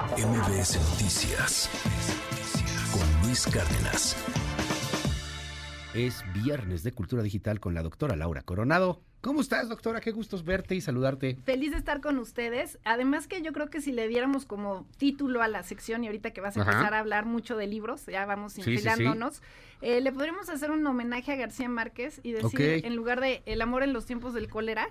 MBS Noticias con Luis Cárdenas. Es viernes de Cultura Digital con la doctora Laura Coronado. ¿Cómo estás, doctora? Qué gustos verte y saludarte. Feliz de estar con ustedes. Además que yo creo que si le diéramos como título a la sección y ahorita que vas a empezar a hablar mucho de libros, ya vamos infilándonos, eh, le podríamos hacer un homenaje a García Márquez y decir, en lugar de el amor en los tiempos del cólera,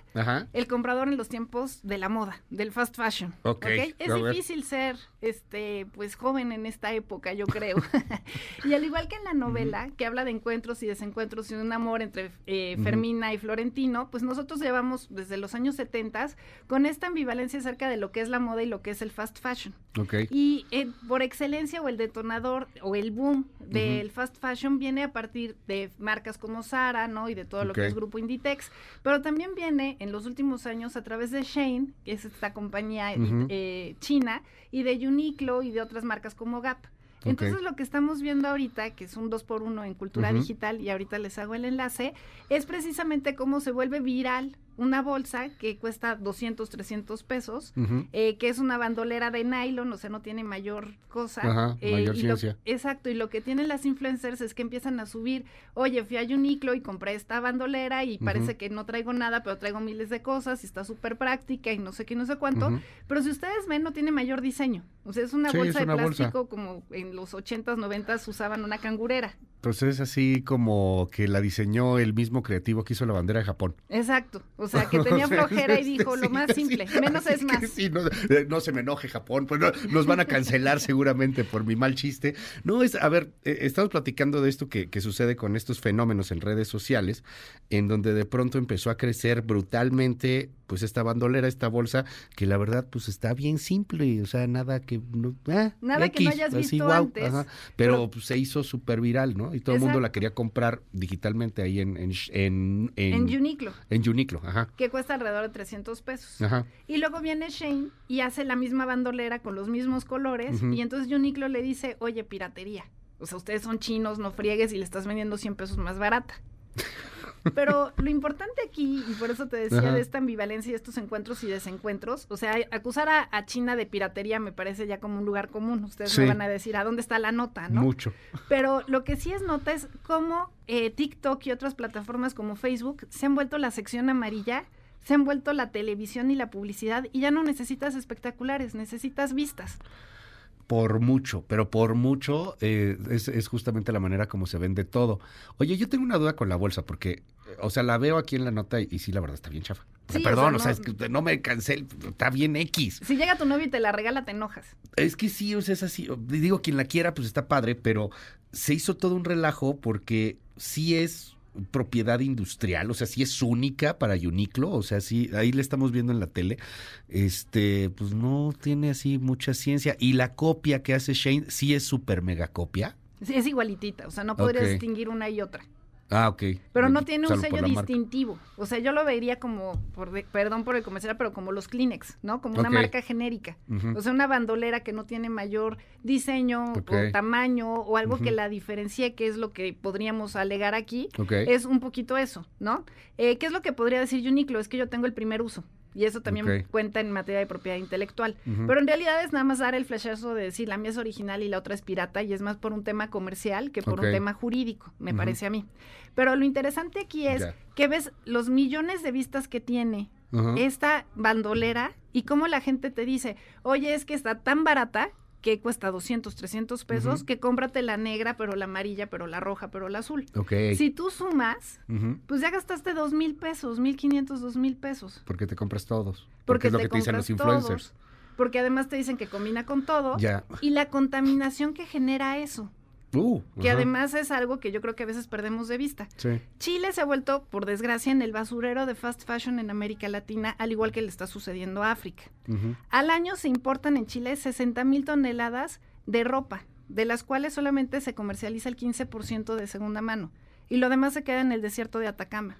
el comprador en los tiempos de la moda, del fast fashion. Okay. Es difícil ser este pues joven en esta época, yo creo. y al igual que en la novela, que habla de encuentros y desencuentros y un amor entre eh, Fermina y Florentino, pues pues nosotros llevamos desde los años 70 con esta ambivalencia acerca de lo que es la moda y lo que es el fast fashion. Y eh, por excelencia o el detonador o el boom del fast fashion viene a partir de marcas como Zara, ¿no? Y de todo lo que es Grupo Inditex, pero también viene en los últimos años a través de Shane, que es esta compañía eh, china, y de Uniqlo y de otras marcas como Gap. Entonces lo que estamos viendo ahorita, que es un 2 por 1 en cultura digital, y ahorita les hago el enlace, es precisamente cómo se vuelve viral una bolsa que cuesta 200, 300 pesos, eh, que es una bandolera de nylon, o sea, no tiene mayor cosa. Ajá, eh, mayor ciencia. exacto, y lo que tienen las influencers es que empiezan a subir, oye, fui a Uniqlo y compré esta bandolera y parece que no traigo nada, pero traigo miles de cosas y está súper práctica y no sé qué, no sé cuánto. Pero si ustedes ven, no tiene mayor diseño. O sea, es una bolsa de plástico como en los 80s, 90s usaban una cangurera. Entonces es así como que la diseñó el mismo creativo que hizo la bandera de Japón. Exacto. O sea, que tenía flojera y dijo lo más simple, menos es más. Sí, eh, no, se me enoje Japón, pues nos van a cancelar seguramente por mi mal chiste. No, es, a ver, eh, estamos platicando de esto que, que sucede con estos fenómenos en redes sociales, en donde de pronto empezó a crecer brutalmente pues esta bandolera, esta bolsa, que la verdad pues está bien simple, o sea, nada que no, ah, nada que no hayas visto antes. pero, pues, se hizo súper viral, ¿no? Y todo el mundo la quería comprar digitalmente ahí en en, en, en, Uniqlo. En Uniqlo, ajá. Que cuesta alrededor de 300 pesos. Ajá. Y luego viene Shane y hace la misma bandolera con los mismos colores y entonces Uniqlo le dice, oye, piratería. O sea, ustedes son chinos, no friegues y le estás vendiendo 100 pesos más barata. Pero lo importante aquí, y por eso te decía de esta ambivalencia y estos encuentros y desencuentros, o sea, acusar a, China de piratería me parece ya como un lugar común. Ustedes me van a decir a dónde está la nota, ¿no? Mucho. Pero lo que sí es nota es cómo eh, TikTok y otras plataformas como Facebook se han vuelto la sección amarilla se han vuelto la televisión y la publicidad y ya no necesitas espectaculares, necesitas vistas por mucho, pero por mucho eh, es, justamente la manera como se vende todo. Oye, yo tengo una duda con la bolsa, porque, eh, o sea, la veo aquí en la nota y, sí, la verdad está bien chafa. perdón, o sea, es que no me cancel, está bien X. Si llega tu novio y te la regala, te enojas. Es que sí, o sea, es así. Digo, quien la quiera, pues está padre, pero se hizo todo un relajo porque sí es propiedad industrial, o sea, si es única para Uniqlo, o sea, sí, ahí le estamos viendo en la tele, este, pues no tiene así mucha ciencia. Y la copia que hace Shane sí es súper mega copia. Sí, es igualitita, o sea, no podría distinguir una y otra. Ah, ok. Pero no tiene un sello distintivo. O sea, yo lo vería como, por perdón por el comercial, pero como los Kleenex, ¿no? Como una marca genérica. O sea, una bandolera que no tiene mayor diseño o tamaño o algo que la diferencie, que es lo que podríamos alegar aquí. Es un poquito eso, ¿no? Eh, ¿Qué es lo que podría decir Uniqlo? Es que yo tengo el primer uso. Y eso también cuenta en materia de propiedad intelectual. Pero en realidad es nada más dar el flashazo de decir la mía es original y la otra es pirata y es más por un tema comercial que por un tema jurídico, me parece a mí. Pero lo interesante aquí es que ves los millones de vistas que tiene esta bandolera y cómo la gente te dice, oye, es que está tan barata que cuesta 200, 300 pesos, que cómprate la negra, pero la amarilla, pero la roja, pero la azul. Si tú sumas, pues ya gastaste dos mil pesos, mil quinientos, dos mil pesos. Porque te compras todos. Porque, es lo que te dicen los influencers. porque además te dicen que combina con todo. Y la contaminación que genera eso. Uh, que además es algo que yo creo que a veces perdemos de vista. Chile se ha vuelto, por desgracia, en el basurero de fast fashion en América Latina, al igual que le está sucediendo a África. Al año se importan en Chile 60 mil toneladas de ropa, de las cuales solamente se comercializa el 15% de segunda mano. Y lo demás se queda en el desierto de Atacama.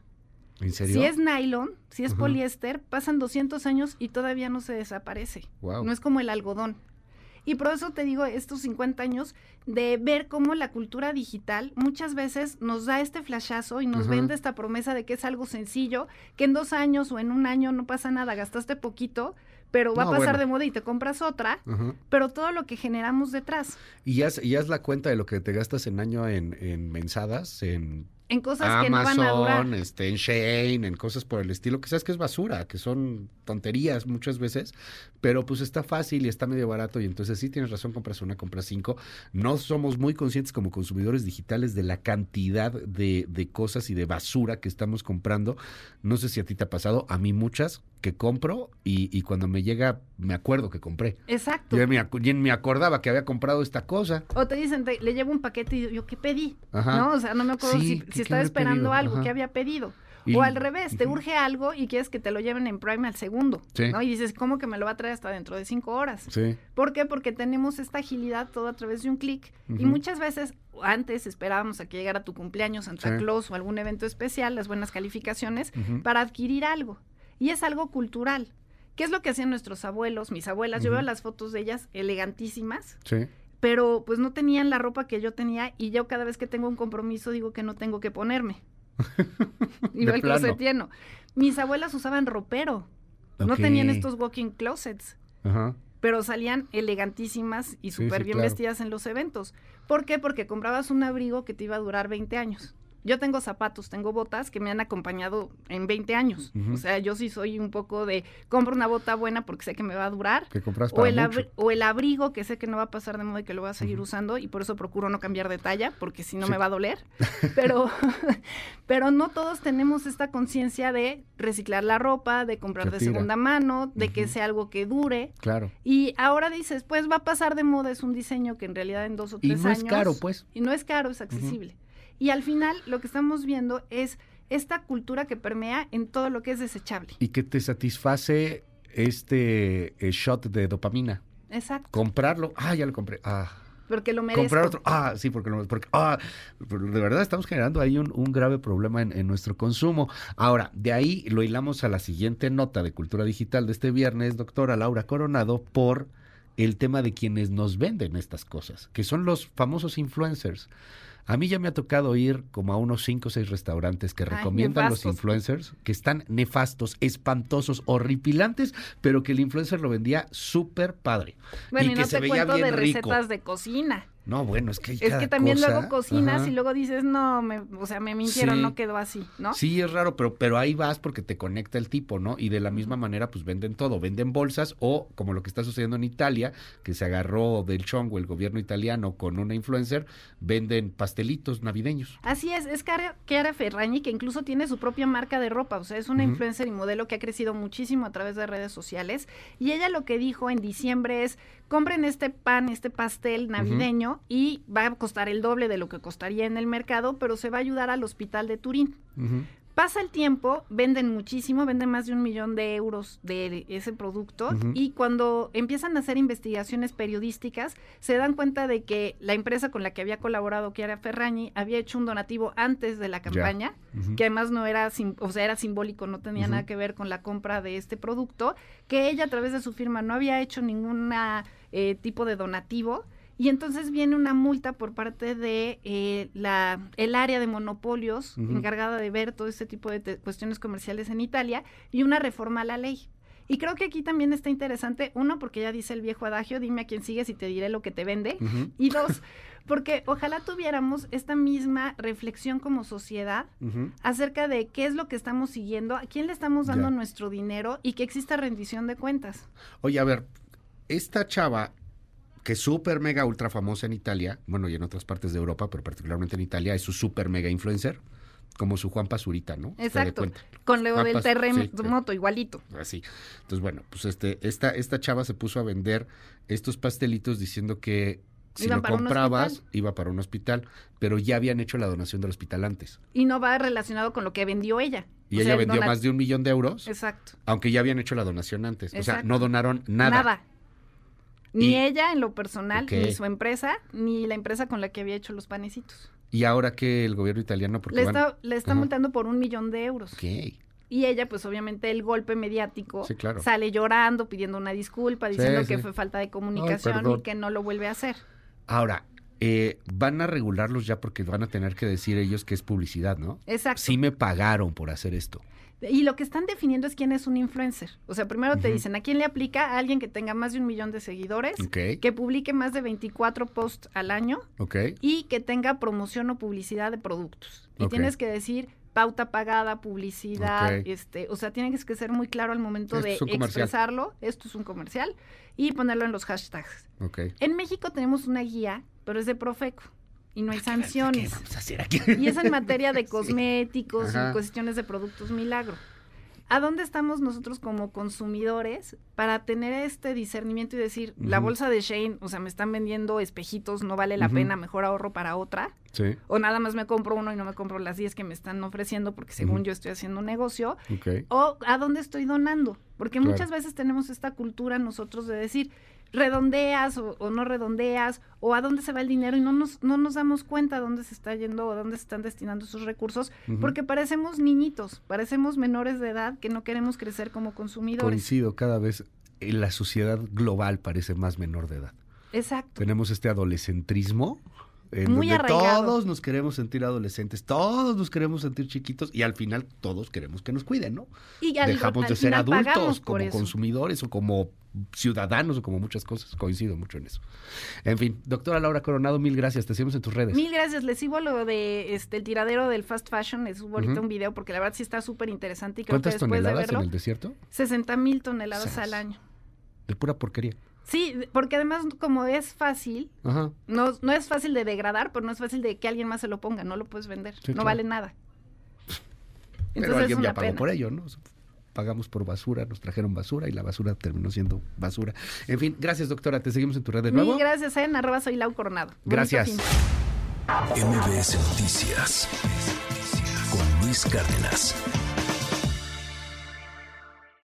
¿En serio? Si es nylon, si es poliéster, pasan 200 años y todavía no se desaparece. No es como el algodón. Y por eso te digo estos 50 años de ver cómo la cultura digital muchas veces nos da este flashazo y nos vende esta promesa de que es algo sencillo, que en dos años o en un año no pasa nada, gastaste poquito, pero va a pasar de moda y te compras otra, pero todo lo que generamos detrás. Y ya, ya es la cuenta de lo que te gastas en año en, en mensadas, en en cosas que no van a durar. Este, en Shane, en cosas por el estilo, que sabes que es basura, que son tonterías muchas veces, pero pues está fácil y está medio barato y entonces sí tienes razón, compras una, compras cinco. No somos muy conscientes como consumidores digitales de la cantidad de, de cosas y de basura que estamos comprando. No sé si a ti te ha pasado, a mí muchas, que compro y, y cuando me llega me acuerdo que compré. Exacto. Yo me, me acordaba que había comprado esta cosa. O te dicen, le llevo un paquete y yo, ¿qué pedí? ¿No? O sea, no me acuerdo si, estaba esperando algo, ¿qué había pedido? o al revés, te urge algo y quieres que te lo lleven en Prime al segundo, ¿no? Y dices, ¿cómo que me lo va a traer hasta dentro de cinco horas? Sí. ¿Por qué? Porque tenemos esta agilidad todo a través de un clic y muchas veces antes esperábamos a que llegara tu cumpleaños, Santa Claus o algún evento especial, las buenas calificaciones, para adquirir algo. Y es algo cultural. ¿Qué es lo que hacían nuestros abuelos, mis abuelas? Yo veo las fotos de ellas elegantísimas. Sí. Pero pues no tenían la ropa que yo tenía y yo cada vez que tengo un compromiso digo que no tengo que ponerme. Igual que los lleno. Mis abuelas usaban ropero. No tenían estos walking closets. Ajá. Pero salían elegantísimas y súper bien vestidas en los eventos. ¿Por qué? Porque comprabas un abrigo que te iba a durar 20 años. Yo tengo zapatos, tengo botas que me han acompañado en 20 años. O sea, yo sí soy un poco de compro una bota buena porque sé que me va a durar. o, el o el abrigo que sé que no va a pasar de moda y que lo voy a seguir usando y por eso procuro no cambiar de talla porque si no me va a doler. Pero, pero no todos tenemos esta conciencia de reciclar la ropa, de comprar de segunda mano, de que sea algo que dure. Claro. Y ahora dices, pues va a pasar de moda, es un diseño que en realidad en dos o tres años. Y no es caro, pues. Y no es caro, es accesible. Y al final lo que estamos viendo es esta cultura que permea en todo lo que es desechable. Y que te satisface este eh, shot de dopamina. Exacto. Comprarlo, ah, ya lo compré, ah. Porque lo merezco. Comprar otro, ah, sí, porque, lo, porque ah, de verdad estamos generando ahí un, un grave problema en, en, nuestro consumo. Ahora, de ahí lo hilamos a la siguiente nota de Cultura Digital de este viernes, doctora Laura Coronado, por el tema de quienes nos venden estas cosas, que son los famosos influencers. A mí ya me ha tocado ir como a unos cinco o seis restaurantes que recomiendan los influencers, que están nefastos, espantosos, horripilantes, pero que el influencer lo vendía súper padre. Bueno, y, que no se te veía cuento de recetas de cocina. No, bueno, es que Es que también luego cocinas y luego dices, no, me, o sea, me mintieron, no quedó así, ¿no? Sí, es raro, pero, pero ahí vas porque te conecta el tipo, ¿no? Y de la misma manera, pues venden todo, venden bolsas o como lo que está sucediendo en Italia, que se agarró del chongo el gobierno italiano con una influencer, venden pastelitos navideños. Así es, es Chiara Ferragni, que incluso tiene su propia marca de ropa, o sea, es una influencer y modelo que ha crecido muchísimo a través de redes sociales, y ella lo que dijo en diciembre es, compren este pan, este pastel navideño y va a costar el doble de lo que costaría en el mercado, pero se va a ayudar al hospital de Turín. Pasa el tiempo, venden muchísimo, venden más de un millón de euros de ese producto y cuando empiezan a hacer investigaciones periodísticas se dan cuenta de que la empresa con la que había colaborado, era Ferragni, había hecho un donativo antes de la campaña, que además no era, o sea, era simbólico, no tenía nada que ver con la compra de este producto, que ella a través de su firma no había hecho ninguna eh, tipo de donativo y entonces viene una multa por parte de eh, la, el área de monopolios encargada de ver todo este tipo de cuestiones comerciales en Italia y una reforma a la ley. Y creo que aquí también está interesante, uno, porque ya dice el viejo adagio, dime a quién sigues y te diré lo que te vende. Y dos, porque ojalá tuviéramos esta misma reflexión como sociedad acerca de qué es lo que estamos siguiendo, a quién le estamos dando nuestro dinero y que exista rendición de cuentas. Oye, a ver, esta chava que es súper mega ultra famosa en Italia, bueno, y en otras partes de Europa, pero particularmente en Italia, es su súper mega influencer, como su Juan Pazurita, ¿no? Exacto. Con Leo del terremoto, igualito. Así. Entonces, bueno, pues este, esta, esta chava se puso a vender estos pastelitos diciendo que si lo comprabas, iba para un hospital, pero ya habían hecho la donación del hospital antes. Y no va relacionado con lo que vendió ella. Y ella vendió más de un millón de euros. Exacto. Aunque ya habían hecho la donación antes. O sea, no donaron nada. Nada. Ni ella en lo personal, ni su empresa, ni la empresa con la que había hecho los panecitos. Y ahora que el gobierno italiano... le, está, le está multando por un millón de euros. Okay. Y ella, pues obviamente el golpe mediático, sale llorando, pidiendo una disculpa, diciendo que fue falta de comunicación y que no lo vuelve a hacer. Ahora, eh, van a regularlos ya porque van a tener que decir ellos que es publicidad, ¿no? Exacto. Sí me pagaron por hacer esto. Y lo que están definiendo es quién es un influencer. O sea, primero te dicen a quién le aplica a alguien que tenga más de un millón de seguidores, que publique más de 24 posts al año y que tenga promoción o publicidad de productos. Y tienes que decir pauta pagada, publicidad, este, o sea, tiene que ser muy claro al momento de expresarlo. Esto es un comercial y ponerlo en los hashtags. En México tenemos una guía, pero es de Profeco y no hay sanciones. Y es en materia de cosméticos y cuestiones de productos milagro. ¿A dónde estamos nosotros como consumidores para tener este discernimiento y decir, la bolsa de Shane, o sea, me están vendiendo espejitos, no vale la pena, mejor ahorro para otra? Sí. O nada más me compro uno y no me compro las 10 que me están ofreciendo porque según yo estoy haciendo un negocio. O a dónde estoy donando. Porque muchas veces tenemos esta cultura nosotros de decir, redondeas o, no redondeas o a dónde se va el dinero y no nos, no nos damos cuenta dónde se está yendo o dónde se están destinando esos recursos porque parecemos niñitos, parecemos menores de edad que no queremos crecer como consumidores. Coincido, cada vez la sociedad global parece más menor de edad. Exacto. Tenemos este adolescentrismo en Muy donde todos nos queremos sentir adolescentes, todos nos queremos sentir chiquitos y al final todos queremos que nos cuiden, ¿no? Y Dejamos de ser adultos como consumidores o como ciudadanos o como muchas cosas. Coincido mucho en eso. En fin, doctora Laura Coronado, mil gracias. Te seguimos en tus redes. Mil gracias. Les sigo lo de este el tiradero del fast fashion. Subo ahorita un video porque la verdad sí está súper interesante. Y creo ¿Cuántas que toneladas en el desierto? 60 mil toneladas al año. De pura porquería. Sí, porque además como es fácil, No, no es fácil de degradar, pero no es fácil de que alguien más se lo ponga, no lo puedes vender, no vale nada. Entonces, pero alguien ya pagó por ello, ¿no? Pagamos por basura, nos trajeron basura y la basura terminó siendo basura. En fin, gracias doctora, te seguimos en tu red de nuevo. Sí, gracias, en arroba soy Lau Coronado. Gracias. MBS Noticias con Luis Cárdenas.